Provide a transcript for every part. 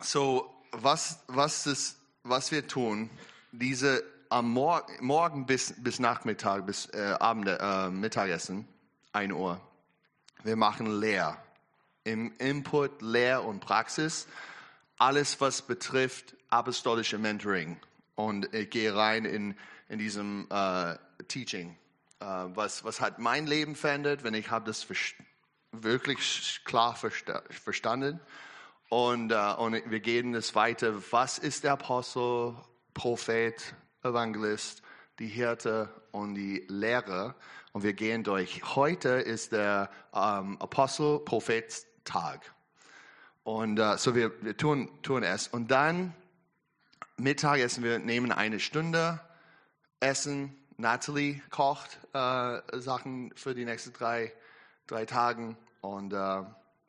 So, was, was, ist, was wir tun, diese am Mor Morgen bis, bis Nachmittag, bis äh, Abend, äh, Mittagessen, 1 Uhr, wir machen Lehr. Im Input, Lehr und Praxis, alles was betrifft apostolische Mentoring. Und ich gehe rein in, in diesem äh, Teaching. Äh, was, was hat mein Leben verändert, wenn ich habe das wirklich klar versta verstanden und, uh, und wir gehen es weiter. Was ist der Apostel, Prophet, Evangelist, die Hirte und die Lehrer? Und wir gehen durch. Heute ist der um, Apostel, Prophet Tag. Und uh, so wir, wir tun, tun es. Und dann Mittagessen, wir nehmen eine Stunde, essen. Natalie kocht uh, Sachen für die nächsten drei, drei Tage. Und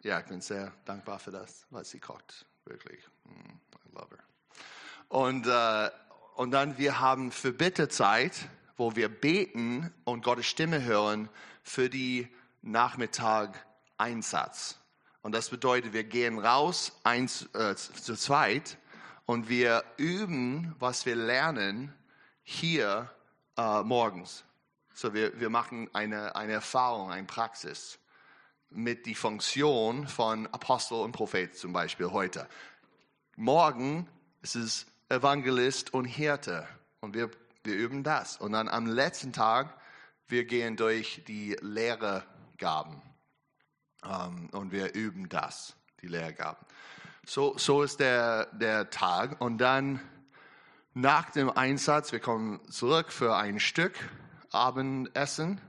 ja, ich bin sehr dankbar für das, was sie kocht. Wirklich. Mm, I love her. Und, äh, und dann wir haben für Bitterzeit, wo wir beten und Gottes Stimme hören für die Nachmittag Einsatz. Und das bedeutet, wir gehen raus eins, äh, zu zweit und wir üben, was wir lernen hier äh, morgens. So wir, wir machen eine, eine Erfahrung, eine Praxis mit die Funktion von Apostel und Prophet zum Beispiel heute. Morgen ist es Evangelist und Hirte und wir, wir üben das. Und dann am letzten Tag, wir gehen durch die Lehrergaben um, und wir üben das, die Lehrgaben. So, so ist der, der Tag und dann nach dem Einsatz, wir kommen zurück für ein Stück Abendessen.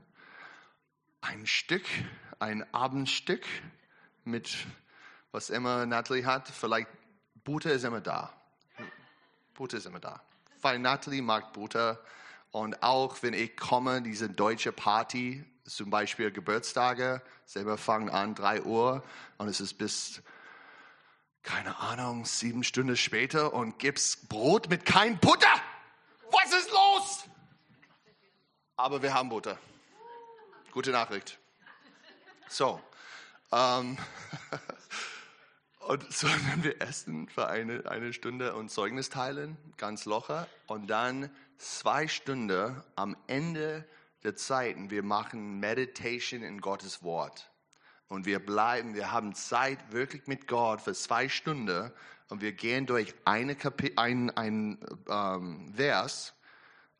Ein Stück ein Abendstück mit was immer Natalie hat. Vielleicht Butter ist immer da. Butter ist immer da. Weil Natalie mag Butter. Und auch wenn ich komme, diese deutsche Party, zum Beispiel Geburtstage, selber fangen an 3 Uhr und es ist bis, keine Ahnung, sieben Stunden später und gibt's Brot mit kein Butter. Was ist los? Aber wir haben Butter. Gute Nachricht. So. Ähm, und so wenn wir essen für eine, eine Stunde und Zeugnis teilen, ganz locker. Und dann zwei Stunden am Ende der Zeiten, wir machen Meditation in Gottes Wort. Und wir bleiben, wir haben Zeit wirklich mit Gott für zwei Stunden und wir gehen durch eine Kapi ein, ein ähm, Vers,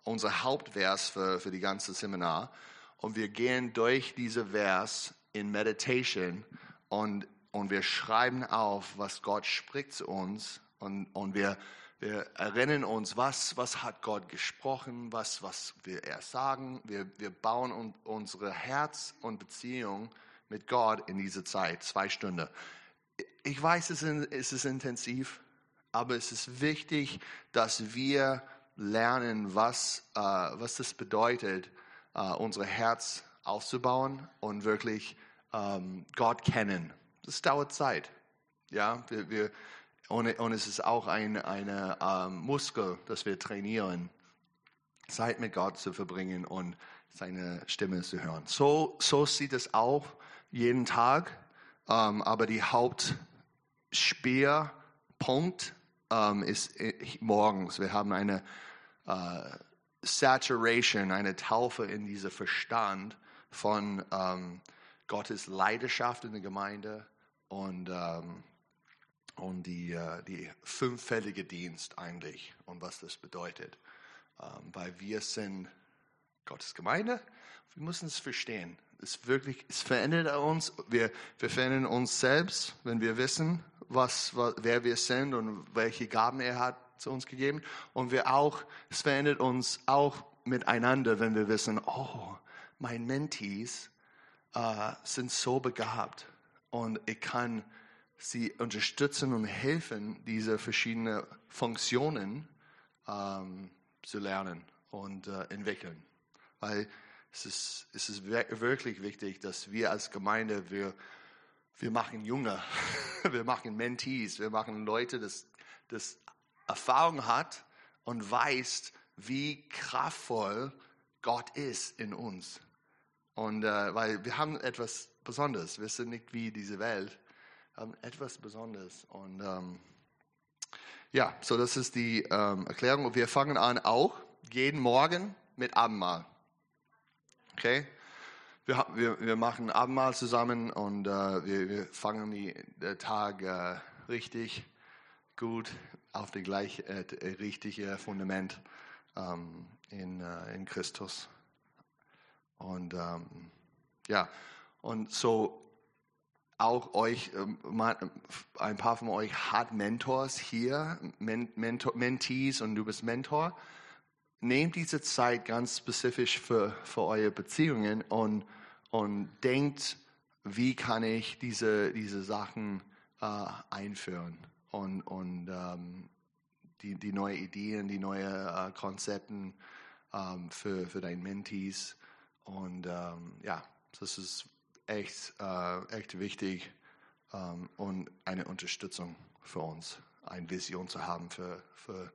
unser Hauptvers für, für die ganze Seminar. Und wir gehen durch diese Vers in Meditation und, und wir schreiben auf, was Gott spricht zu uns und, und wir, wir erinnern uns, was, was hat Gott gesprochen, was, was will er sagen. Wir, wir bauen un, unsere Herz und Beziehung mit Gott in diese Zeit, zwei Stunden. Ich weiß, es ist intensiv, aber es ist wichtig, dass wir lernen, was, äh, was das bedeutet, äh, unser Herz aufzubauen und wirklich ähm, Gott kennen. Das dauert Zeit. Ja, wir, wir, und, und es ist auch ein eine, ähm, Muskel, das wir trainieren, Zeit mit Gott zu verbringen und seine Stimme zu hören. So, so sieht es auch jeden Tag, ähm, aber die Hauptspeerpunkt ähm, ist äh, morgens. Wir haben eine äh, Saturation, eine Taufe in diesem Verstand von ähm, Gottes Leidenschaft in der Gemeinde und, ähm, und die, äh, die fünffällige Dienst eigentlich und was das bedeutet. Ähm, weil wir sind Gottes Gemeinde, wir müssen es verstehen. Es wirklich, es verändert uns, wir, wir verändern uns selbst, wenn wir wissen, was, was, wer wir sind und welche Gaben er hat zu uns gegeben. Und wir auch, es verändert uns auch miteinander, wenn wir wissen, oh, mein Mentees äh, sind so begabt und ich kann sie unterstützen und helfen, diese verschiedenen Funktionen ähm, zu lernen und äh, entwickeln. Weil es ist, es ist wirklich wichtig, dass wir als Gemeinde, wir, wir machen Junge, wir machen Mentees, wir machen Leute, das, das Erfahrung hat und weiß, wie kraftvoll Gott ist in uns. Und äh, weil wir haben etwas Besonderes. Wir sind nicht wie diese Welt. Wir haben etwas Besonderes. Und ähm, Ja, so das ist die ähm, Erklärung. Und wir fangen an auch jeden Morgen mit Abendmahl. Okay? Wir, wir, wir machen Abendmahl zusammen und äh, wir, wir fangen die, den Tag äh, richtig gut auf das gleiche äh, richtige Fundament ähm, in, äh, in Christus. Und ähm, ja, und so auch euch, ähm, ein paar von euch hat Mentors hier, Mentor, Mentees und du bist Mentor. Nehmt diese Zeit ganz spezifisch für, für eure Beziehungen und, und denkt, wie kann ich diese, diese Sachen äh, einführen und, und ähm, die, die neue Ideen, die neuen äh, Konzepten ähm, für, für deine Mentees. Und ähm, ja, das ist echt, äh, echt wichtig ähm, und eine Unterstützung für uns, eine Vision zu haben für, für,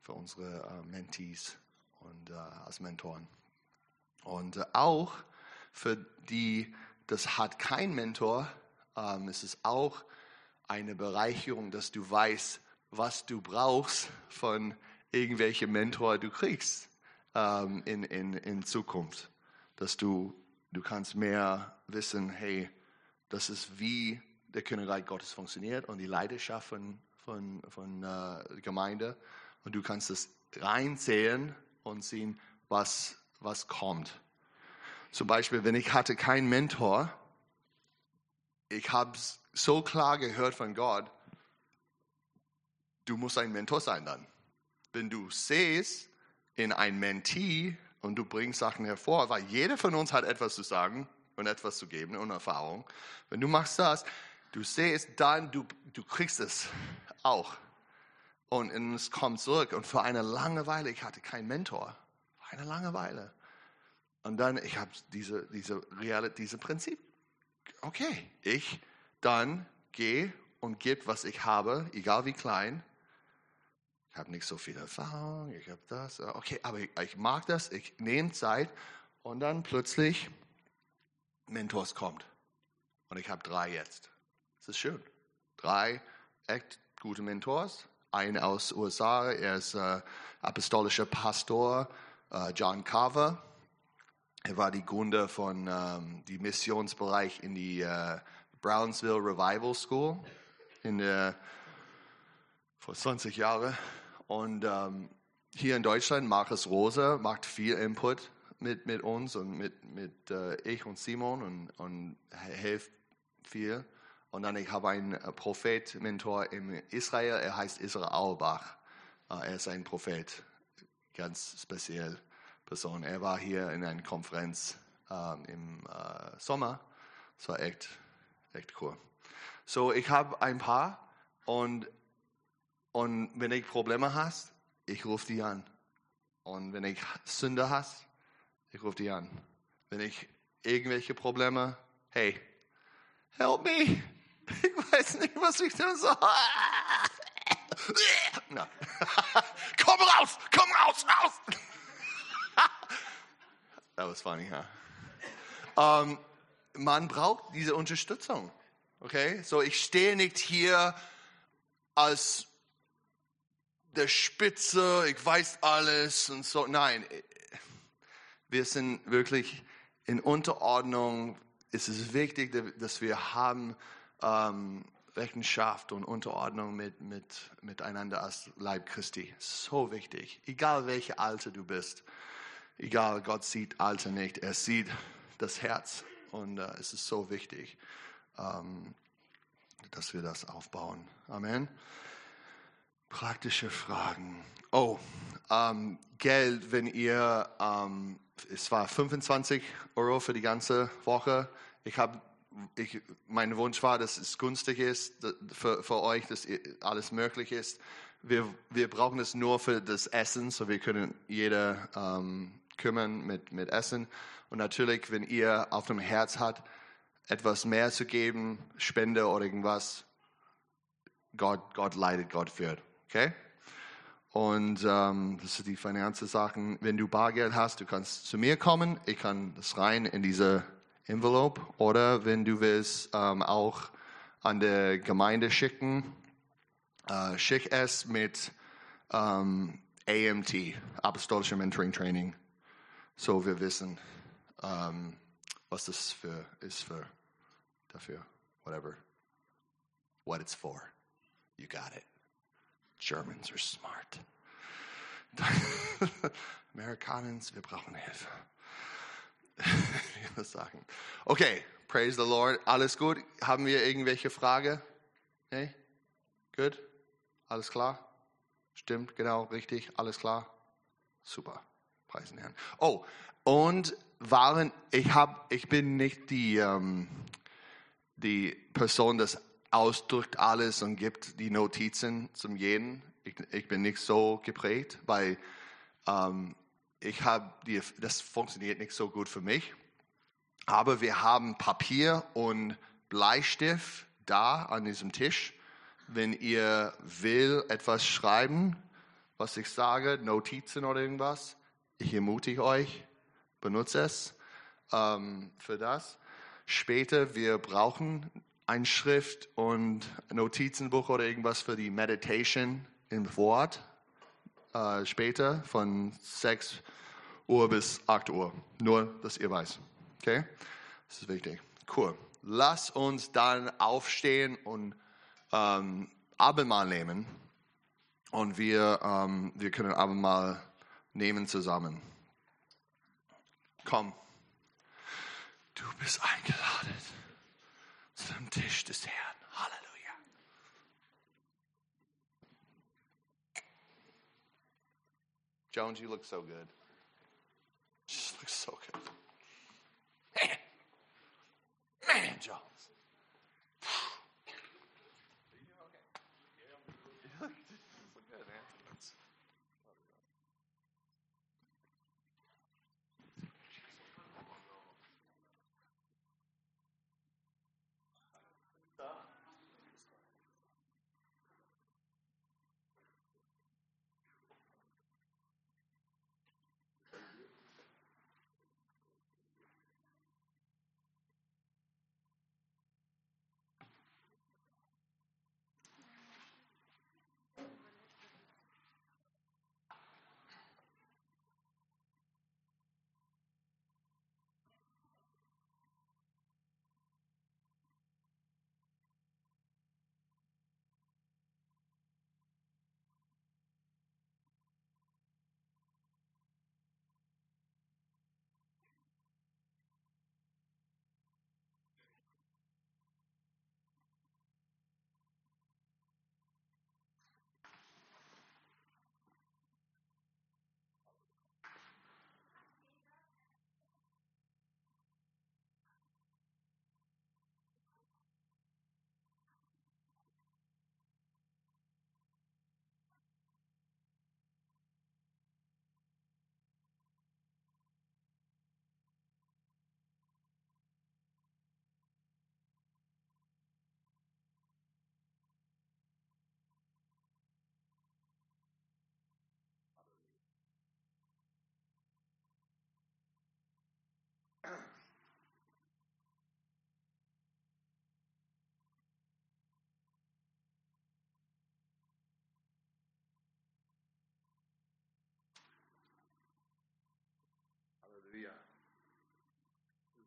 für unsere äh, Mentees und äh, als Mentoren. Und auch für die, das hat kein Mentor, ähm, ist es auch eine Bereicherung, dass du weißt, was du brauchst von irgendwelchen Mentor du kriegst ähm, in, in, in Zukunft. Dass du, du kannst mehr wissen, hey, das ist wie der Königreich Gottes funktioniert und die Leidenschaft von, von, von äh, Gemeinde. Und du kannst das reinzählen und sehen, was, was kommt. Zum Beispiel, wenn ich hatte keinen Mentor, ich habe so klar gehört von Gott, du musst ein Mentor sein dann. Wenn du siehst in ein Mentee und du bringst Sachen hervor, weil jeder von uns hat etwas zu sagen und etwas zu geben und Erfahrung. Wenn du machst das, du siehst dann, du, du kriegst es auch. Und es kommt zurück. Und für eine lange Weile, ich hatte keinen Mentor. Für eine lange Weile. Und dann, ich habe diese, diese, Real, diese Prinzip. Okay, ich dann gehe und gebe, was ich habe, egal wie klein, ich habe nicht so viel Erfahrung, ich habe das. Äh, okay, aber ich, ich, mag das, ich nehme Zeit und dann plötzlich Mentors kommt. Und ich habe drei jetzt. Das ist schön. Drei echt gute Mentors. Ein aus USA, er ist äh, apostolischer Pastor, äh, John Carver. Er war die Gründer von ähm, dem Missionsbereich in die äh, Brownsville Revival School in der, vor 20 Jahren. Und ähm, hier in Deutschland, Markus Rose macht viel Input mit, mit uns und mit, mit äh, ich und Simon und, und hilft viel. Und dann ich habe einen äh, Prophet-Mentor in Israel, er heißt Israel Auerbach. Äh, er ist ein Prophet, ganz speziell Person. Er war hier in einer Konferenz äh, im äh, Sommer. Das war echt, echt cool. So, ich habe ein paar und und wenn ich Probleme hast, ich rufe die an. Und wenn ich Sünde hast, ich rufe die an. Wenn ich irgendwelche Probleme, hey, help me. Ich weiß nicht, was ich tun soll. No. komm raus, komm raus, raus. That was funny, huh? Um, man braucht diese Unterstützung. Okay? So, ich stehe nicht hier als der Spitze, ich weiß alles und so. Nein, wir sind wirklich in Unterordnung. Es ist wichtig, dass wir haben ähm, Rechenschaft und Unterordnung mit, mit, miteinander als Leib Christi. So wichtig. Egal welche Alter du bist. Egal, Gott sieht Alter nicht. Er sieht das Herz. Und äh, es ist so wichtig, ähm, dass wir das aufbauen. Amen. Praktische Fragen. Oh, ähm, Geld, wenn ihr, ähm, es war 25 Euro für die ganze Woche. Ich habe, ich, mein Wunsch war, dass es günstig ist für, für euch, dass alles möglich ist. Wir, wir brauchen es nur für das Essen, so wir können jeder ähm, kümmern mit, mit Essen. Und natürlich, wenn ihr auf dem Herz habt, etwas mehr zu geben, Spende oder irgendwas, Gott, Gott leidet, Gott führt. Okay? Und ähm, das sind die Finanzen-Sachen. Wenn du Bargeld hast, du kannst zu mir kommen. Ich kann das rein in diese Envelope. Oder wenn du willst, ähm, auch an der Gemeinde schicken. Äh, schick es mit ähm, AMT, Apostolische Mentoring Training, so wir wissen, ähm, was das für ist für dafür, whatever, what it's for. You got it. Germans are smart. Amerikaners, wir brauchen Hilfe. ich muss sagen. Okay, praise the Lord. Alles gut? Haben wir irgendwelche Frage? Nee? Gut? Alles klar? Stimmt, genau, richtig, alles klar? Super. Preisen Herrn. Oh, und waren, ich, hab, ich bin nicht die, ähm, die Person, das ausdrückt alles und gibt die Notizen zum jeden. Ich, ich bin nicht so geprägt, weil ähm, ich habe das funktioniert nicht so gut für mich. Aber wir haben Papier und Bleistift da an diesem Tisch. Wenn ihr will etwas schreiben, was ich sage, Notizen oder irgendwas, ich ermutige euch, benutzt es ähm, für das. Später, wir brauchen ein Schrift und Notizenbuch oder irgendwas für die Meditation im Wort. Äh, später von 6 Uhr bis 8 Uhr. Nur, dass ihr weiß. Okay? Das ist wichtig. Cool. Lass uns dann aufstehen und ähm, Abendmahl nehmen. Und wir, ähm, wir können Abendmahl nehmen zusammen. Komm. Du bist eingeladen dem Tisch des Herrn. Halleluja. Jones, you look so good. Just looks so good.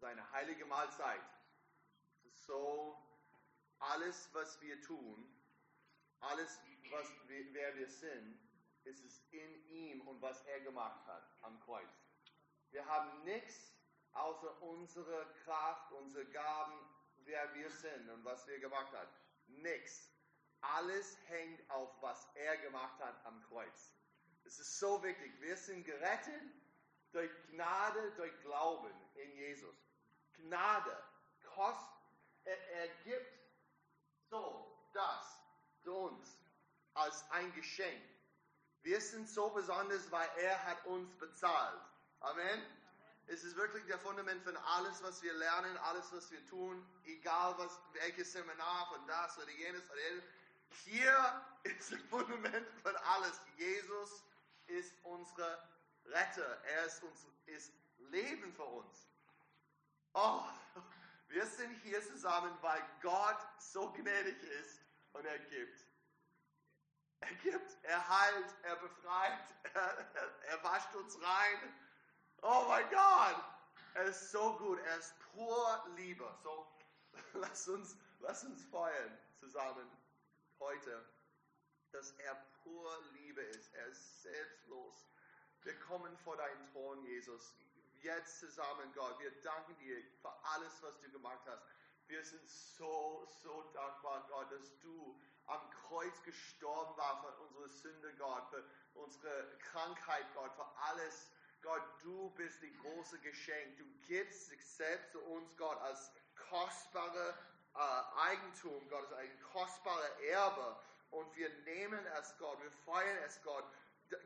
Es ist eine heilige Mahlzeit. So, alles, was wir tun, alles, was wir, wer wir sind, ist es in ihm und was er gemacht hat am Kreuz. Wir haben nichts außer unsere Kraft, unsere Gaben, wer wir sind und was wir gemacht haben. Nichts. Alles hängt auf, was er gemacht hat am Kreuz. Es ist so wichtig. Wir sind gerettet durch Gnade, durch Glauben in Jesus. Gnade, Kost, er, er gibt so das zu uns als ein Geschenk. Wir sind so besonders, weil er hat uns bezahlt. Amen. Es ist wirklich der Fundament von alles, was wir lernen, alles, was wir tun, egal was, welches Seminar von das oder jenes oder jenes. Hier ist das Fundament von alles. Jesus ist unsere Retter. Er ist, uns, ist Leben für uns. Oh, wir sind hier zusammen, weil Gott so gnädig ist und er gibt. er gibt, er heilt, er befreit, er, er wascht uns rein. Oh mein Gott, er ist so gut, er ist pur Liebe. So, lass uns, lass uns feiern zusammen heute, dass er pur Liebe ist. Er ist selbstlos. Wir kommen vor deinen Thron, Jesus. Jetzt zusammen, Gott. Wir danken dir für alles, was du gemacht hast. Wir sind so, so dankbar, Gott, dass du am Kreuz gestorben warst für unsere Sünde, Gott, für unsere Krankheit, Gott, für alles. Gott, du bist die große Geschenk. Du gibst dich selbst zu uns, Gott, als kostbare äh, Eigentum, Gott, als ein kostbarer Erbe. Und wir nehmen es, Gott, wir feiern es, Gott.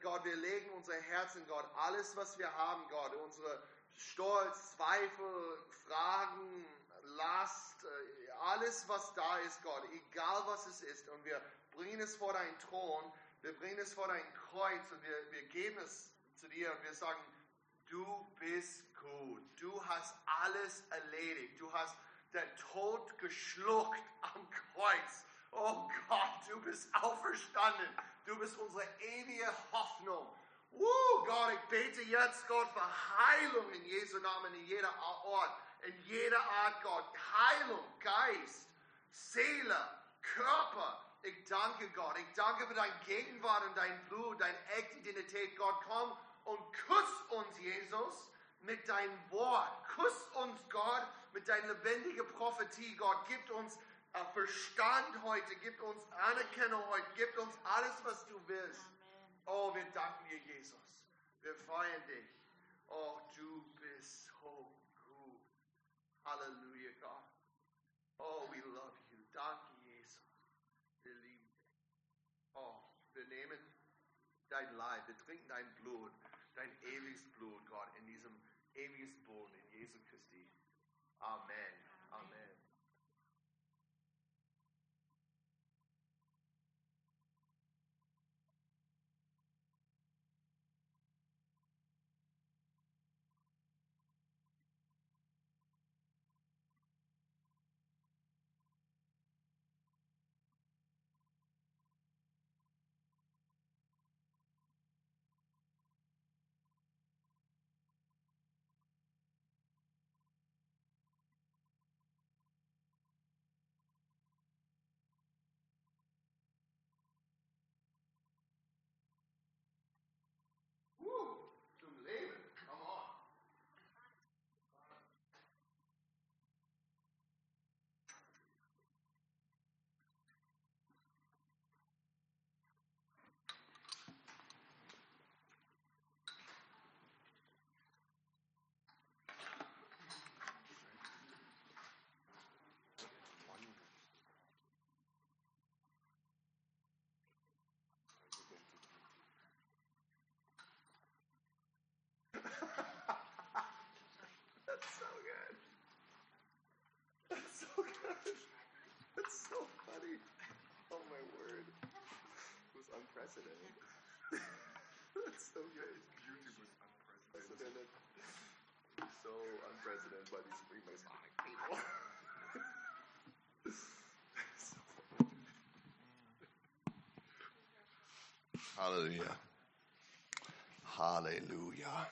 Gott, wir legen unser Herzen, Gott, alles, was wir haben, Gott, unsere Stolz, Zweifel, Fragen, Last, äh, alles, was da ist, Gott, egal was es ist, und wir bringen es vor deinen Thron, wir bringen es vor dein Kreuz und wir, wir geben es zu dir und wir sagen, du bist gut, du hast alles erledigt, du hast den Tod geschluckt am Kreuz. Oh Gott, du bist auferstanden, du bist unsere ewige Hoffnung. Uh, Gott, ich bete jetzt, Gott, für Heilung in Jesu Namen, in jeder Ort, in jeder Art, Gott. Heilung, Geist, Seele, Körper. Ich danke Gott. Ich danke für dein Gegenwart und dein Blut, deine echte Identität. Gott, komm und kuss uns, Jesus, mit deinem Wort. Kuss uns, Gott, mit deiner lebendigen Prophetie. Gott, gib uns Verstand heute, gib uns Anerkennung heute, gib uns alles, was du willst. Oh, wir danken dir, Jesus. Wir feiern dich. Oh, du bist so gut. Halleluja, Gott. Oh, we love you. Danke, Jesus. Wir lieben dich. Oh, wir nehmen dein Leib, wir trinken dein Blut, dein ewiges Blut, Gott, in diesem ewiges Boden, in Jesu Christi. Amen. Amen. Unprecedented. That's so good. Was unprecedented. So unprecedented by these three Masonic people. So. Hallelujah. Hallelujah.